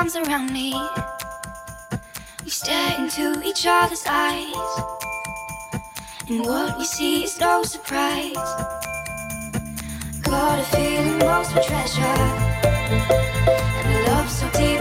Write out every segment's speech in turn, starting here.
charms around me. We stare into each other's eyes, and what we see is no surprise. Got a feeling lost for treasure, and a love so deep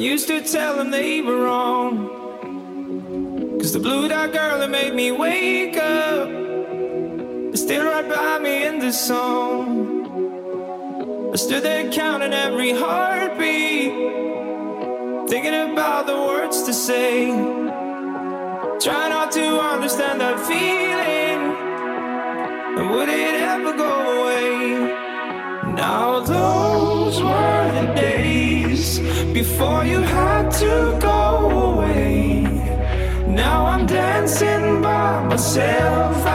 used to tell them they were wrong. Cause the blue dot girl that made me wake up is still right by me in the sun. before you had to go away. Now I'm dancing by myself.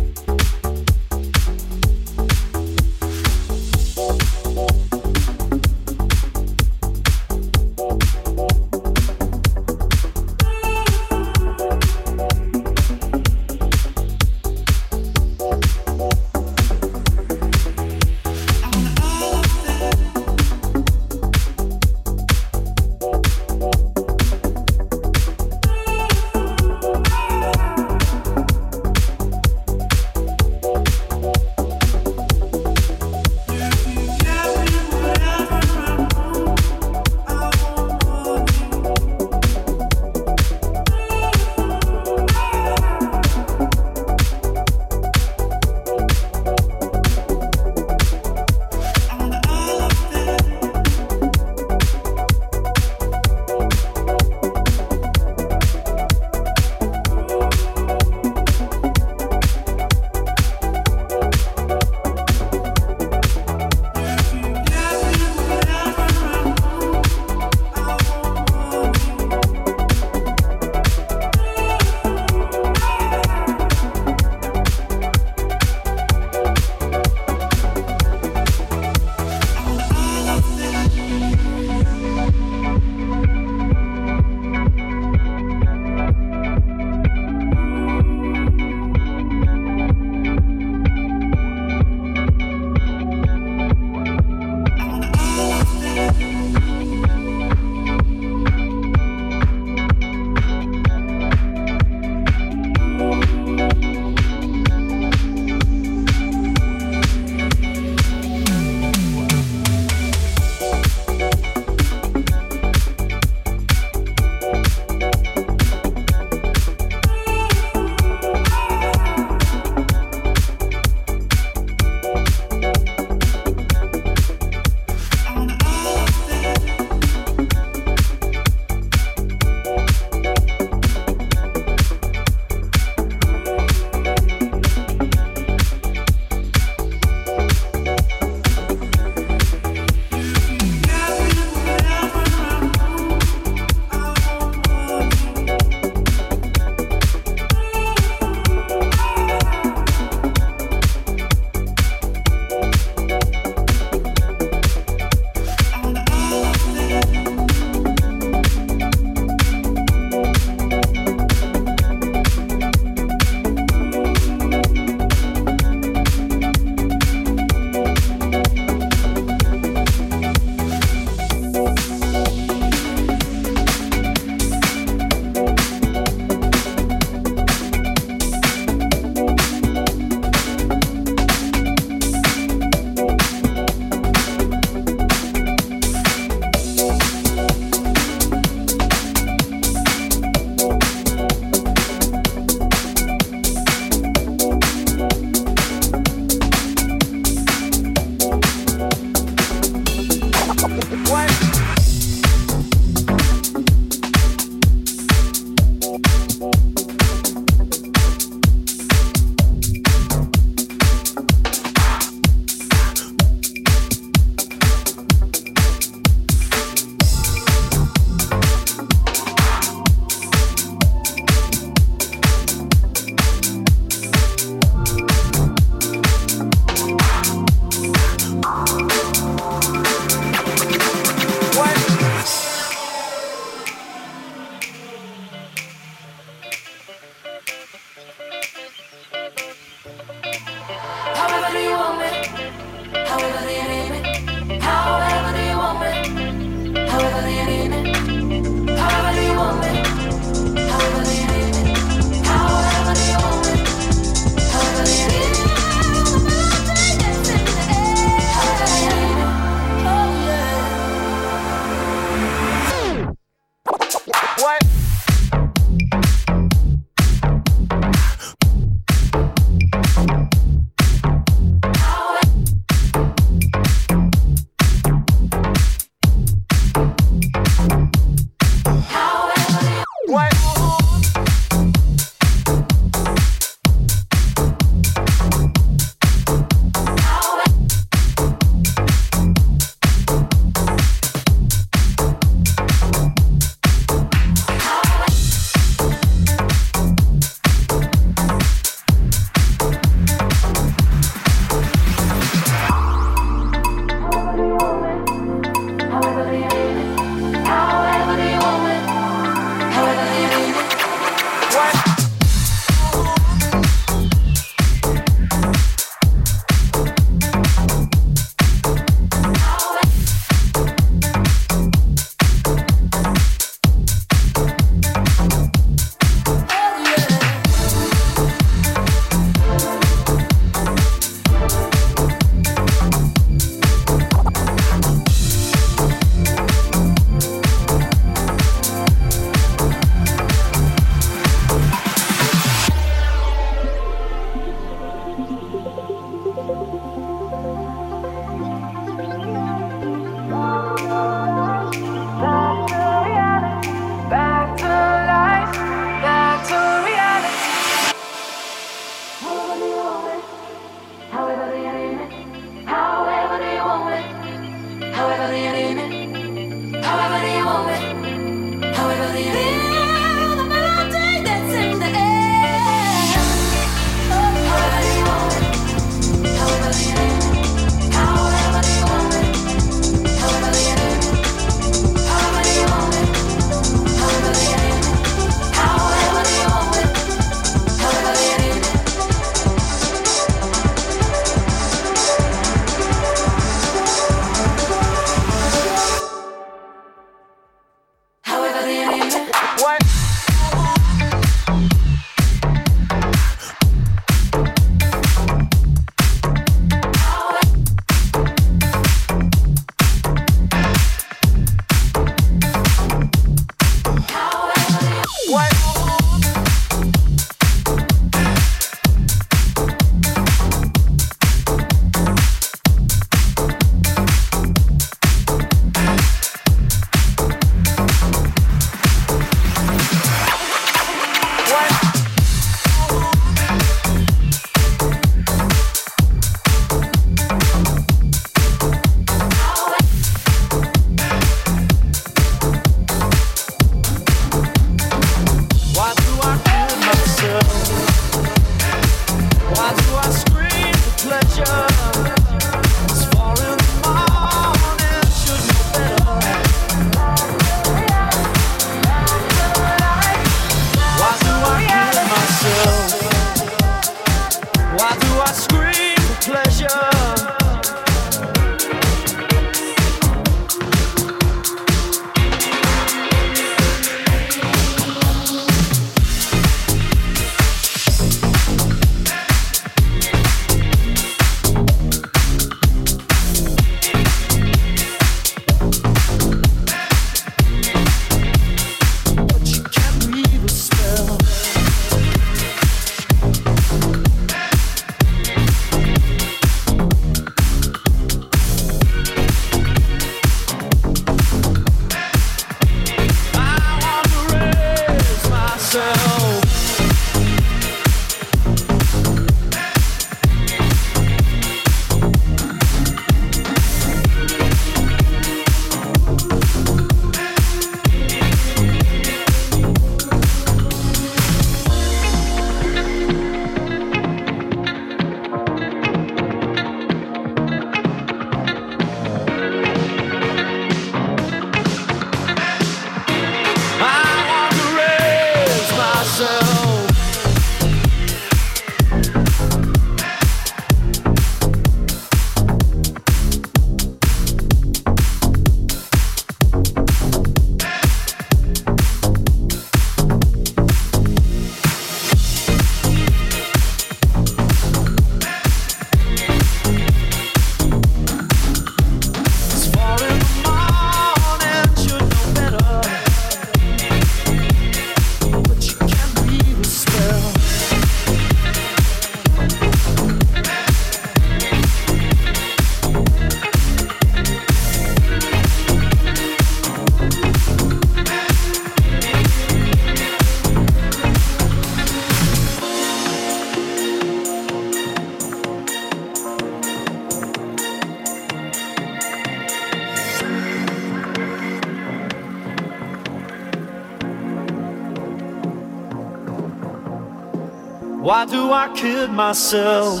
I kid myself?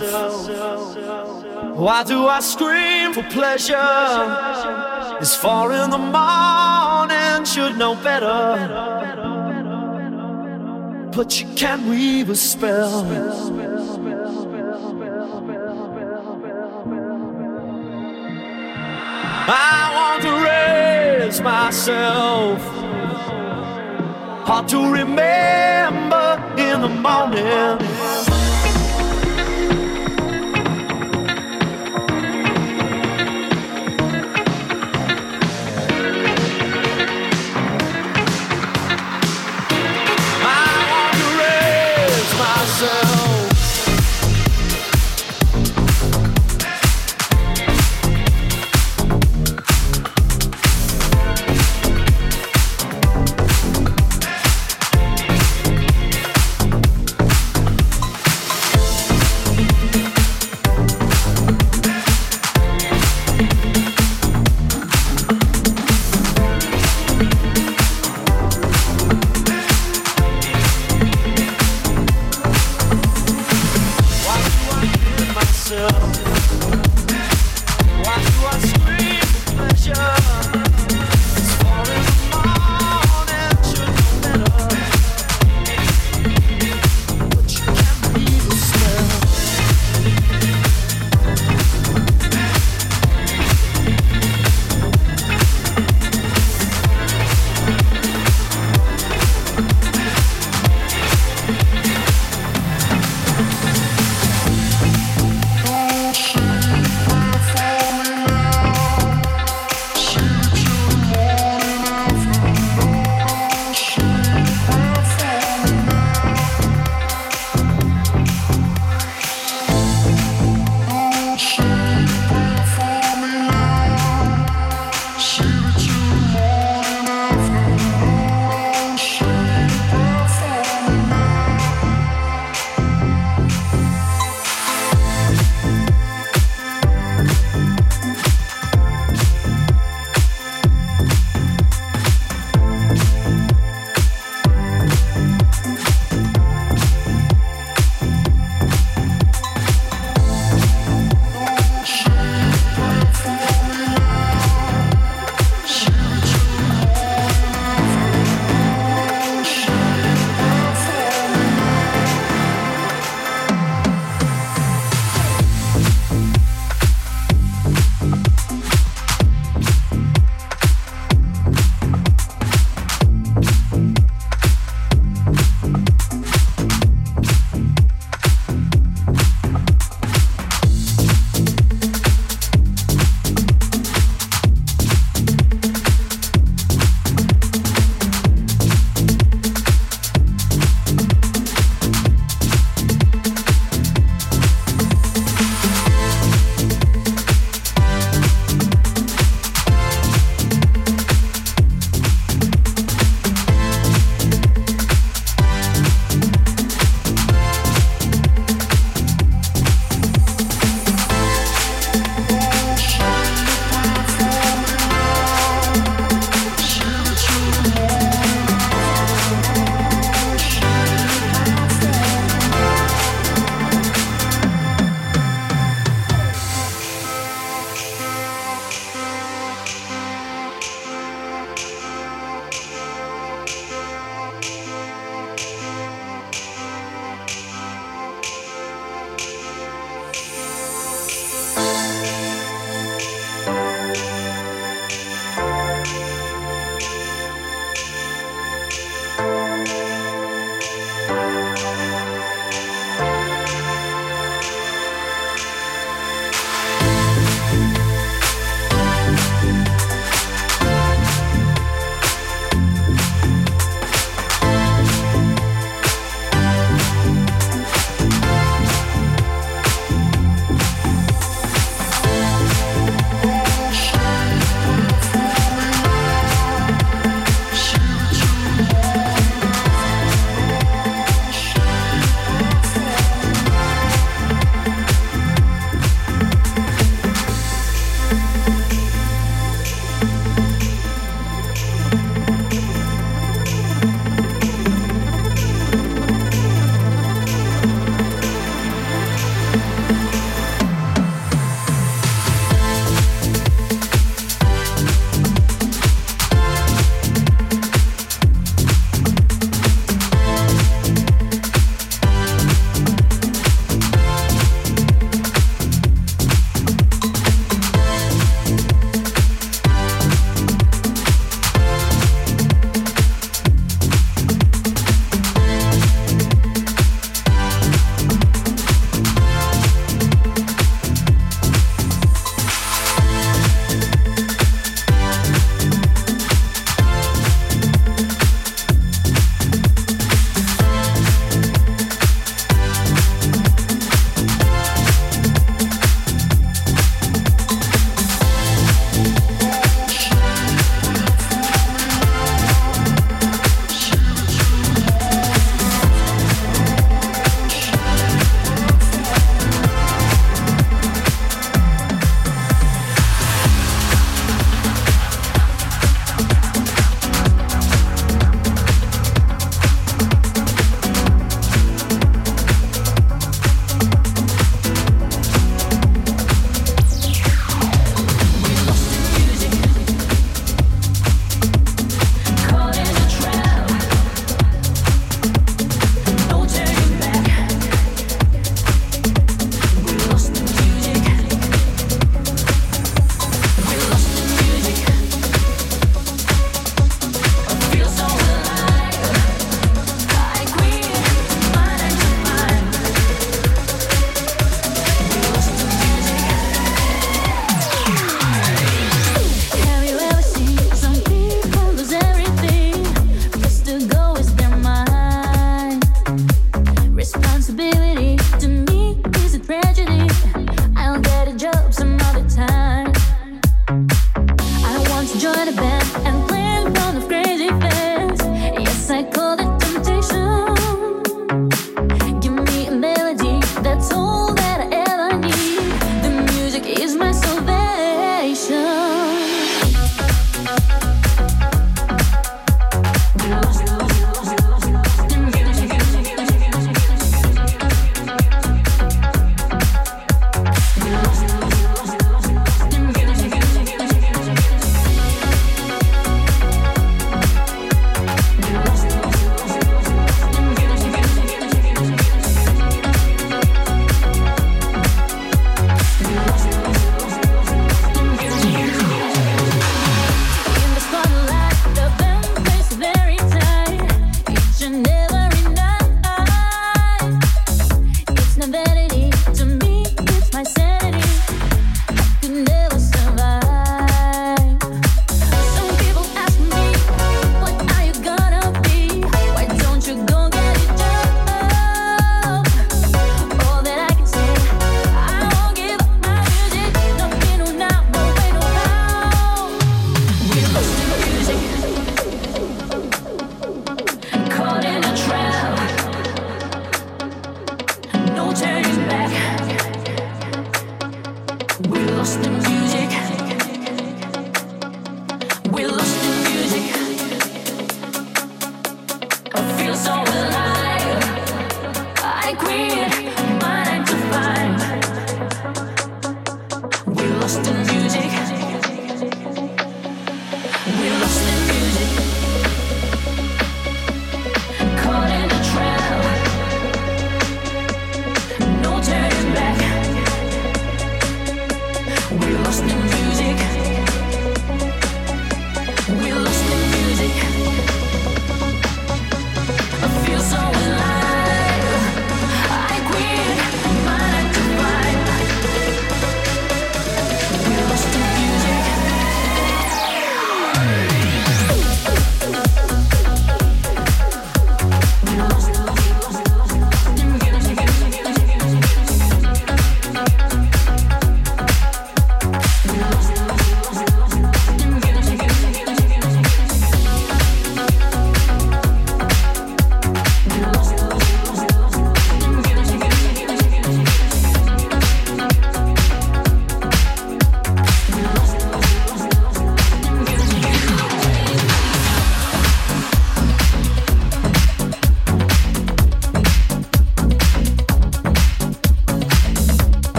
Why do I scream for pleasure? It's far in the morning, should know better. But you can't weave a spell. I want to raise myself. Hard to remember in the morning.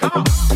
Come on.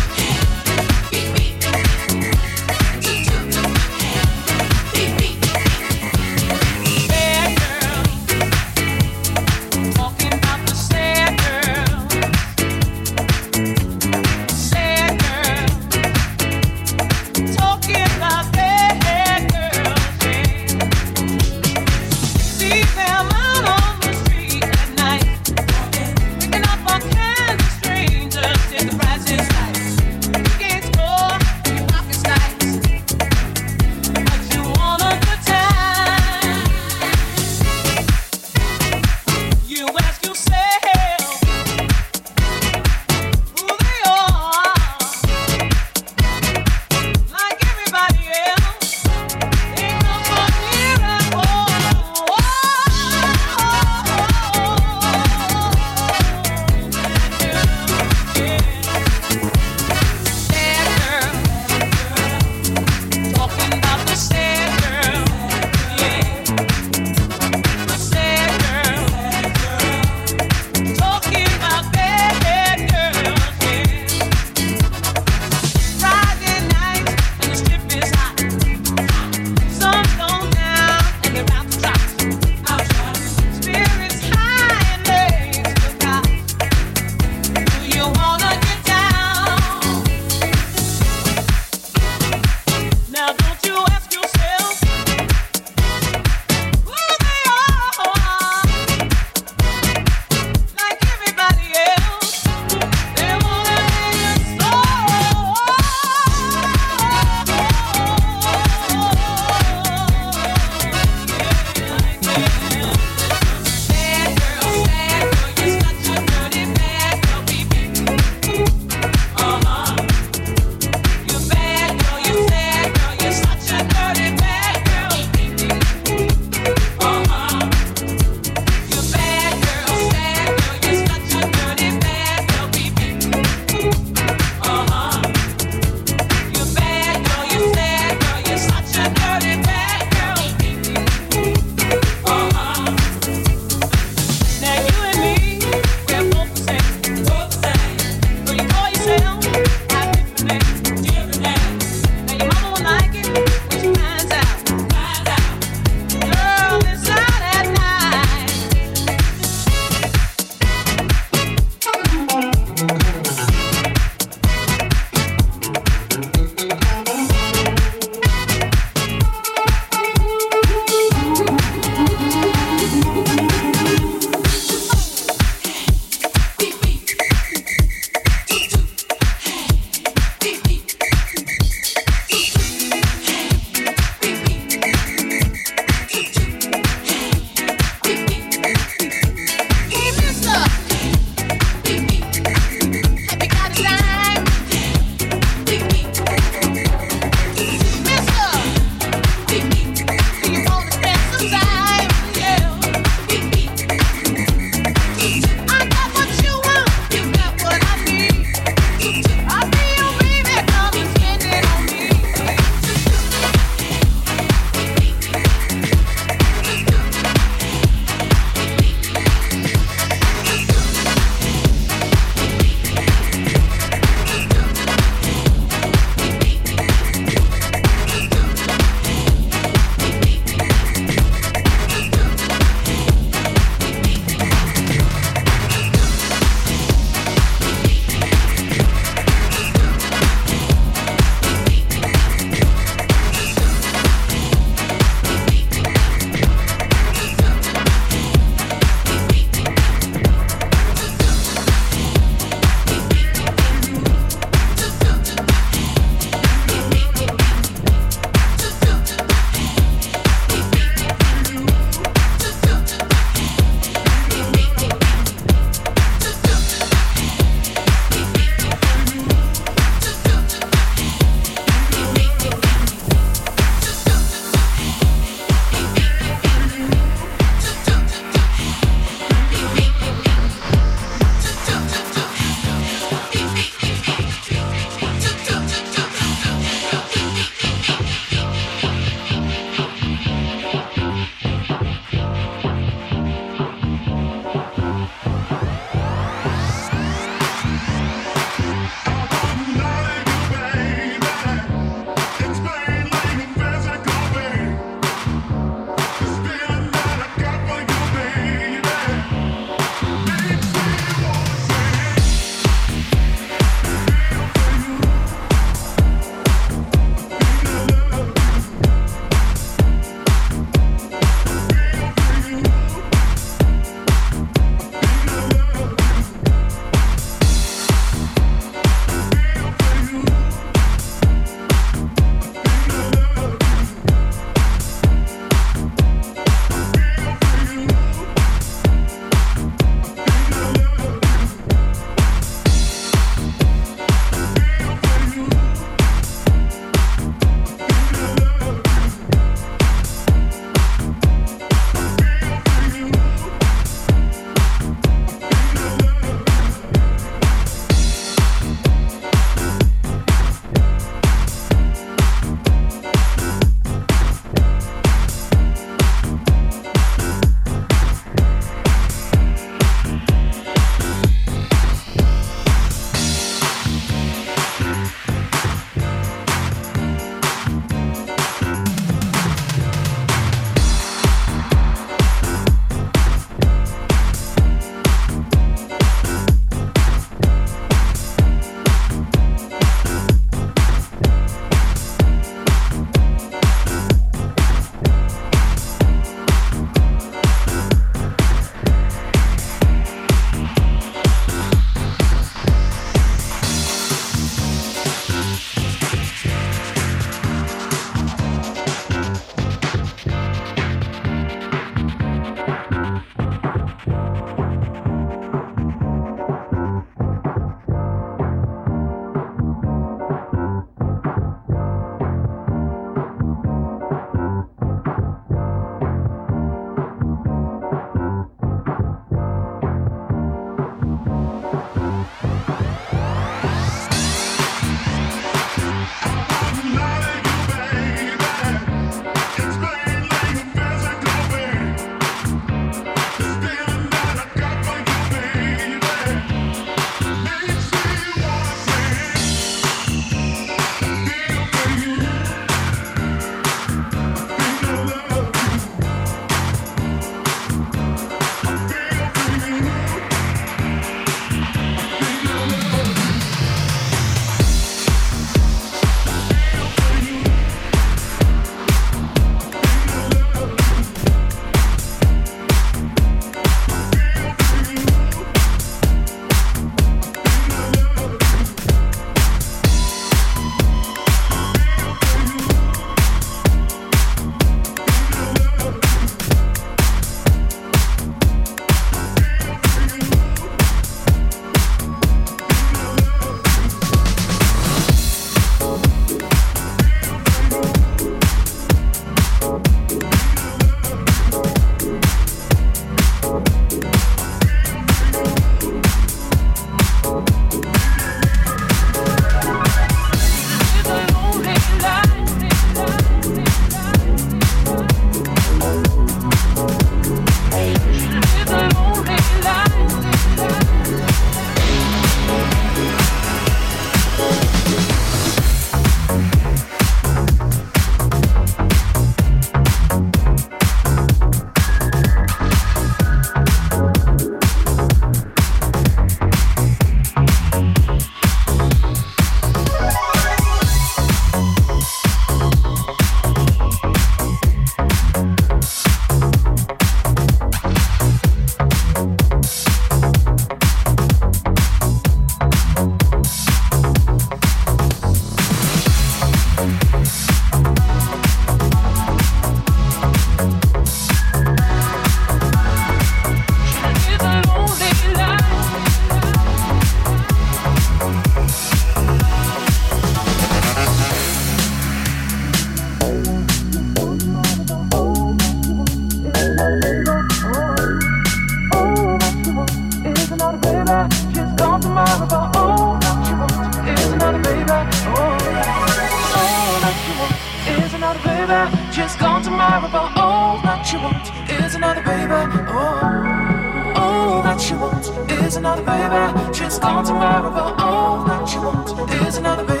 Is another baby.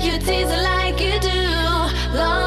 you tease like you do. Long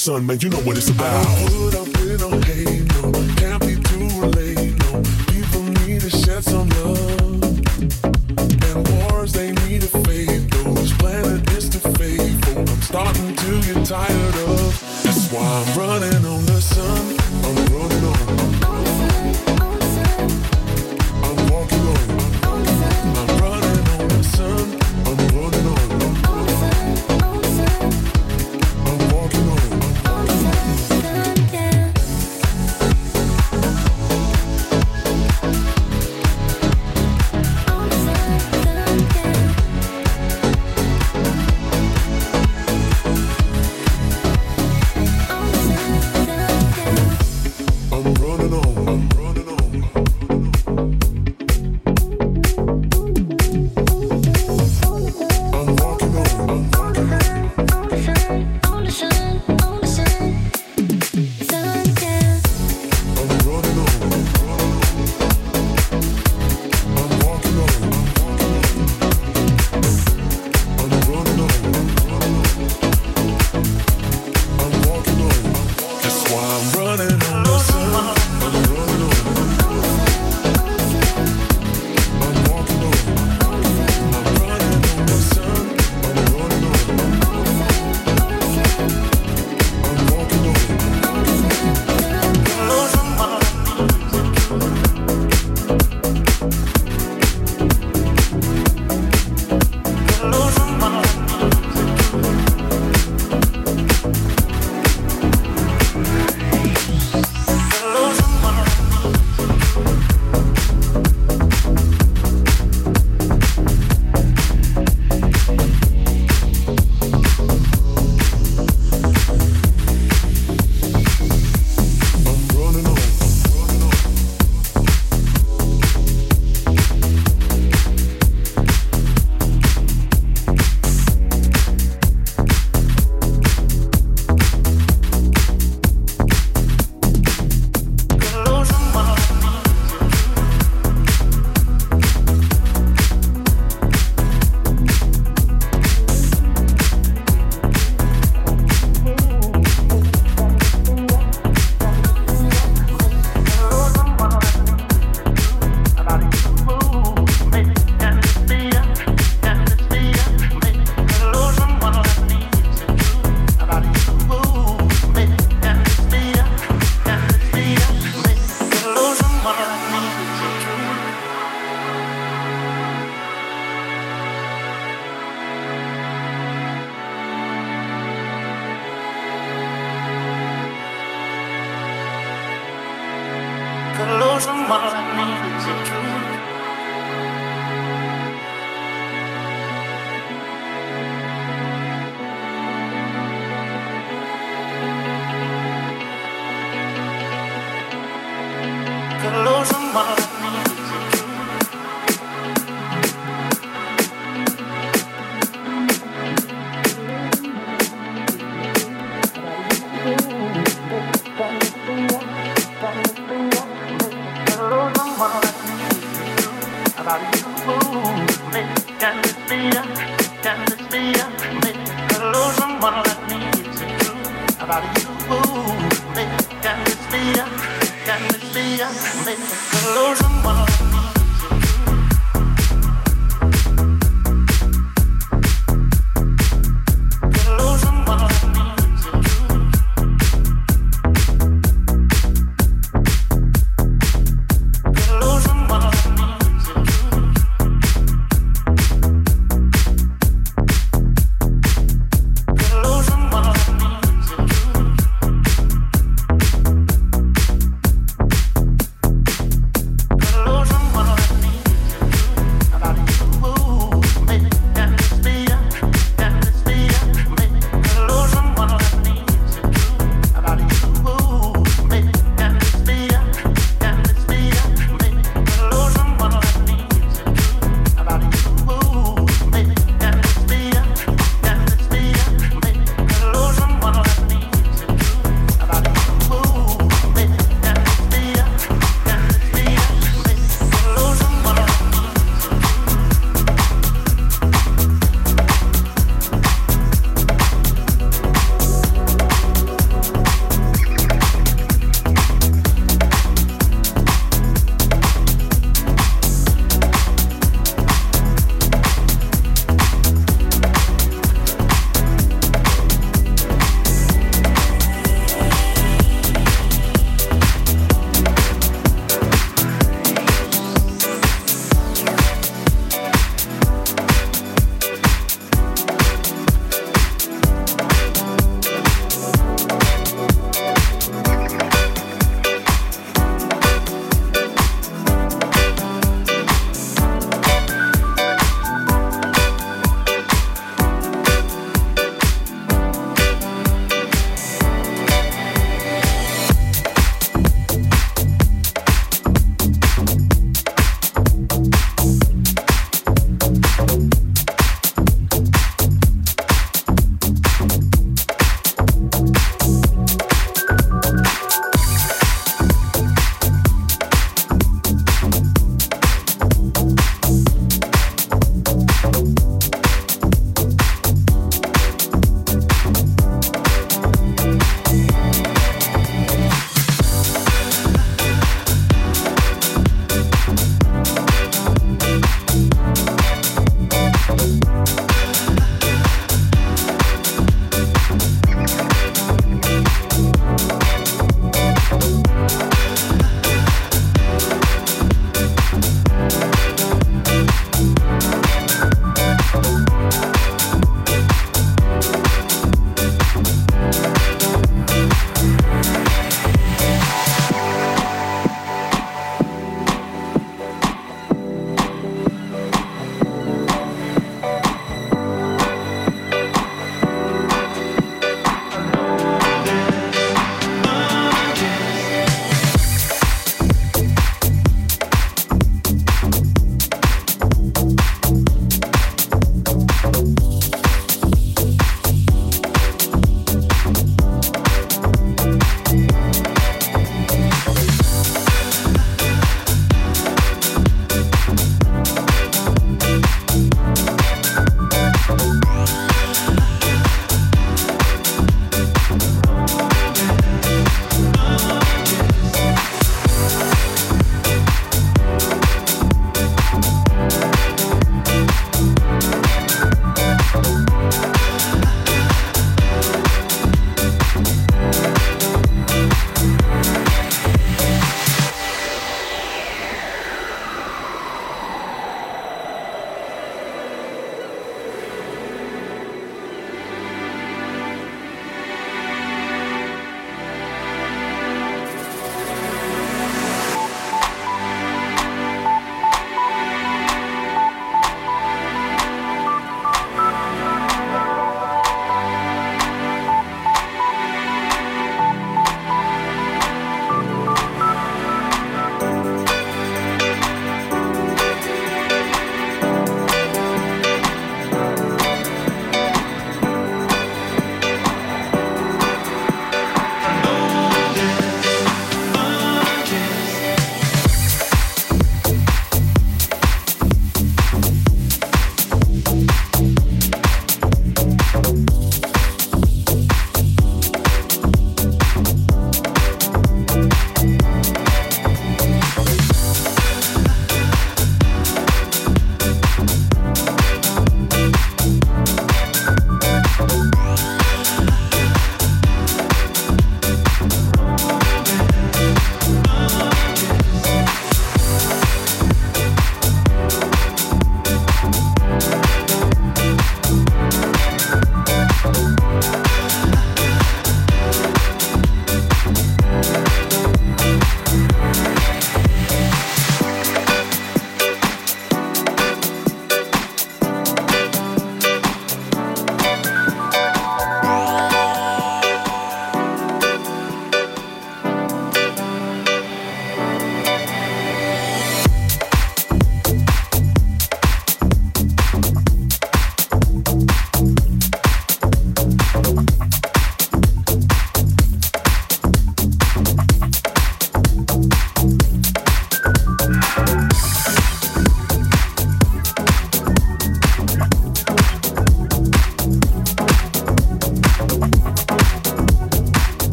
sun, man, you know what it's about.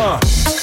Uh.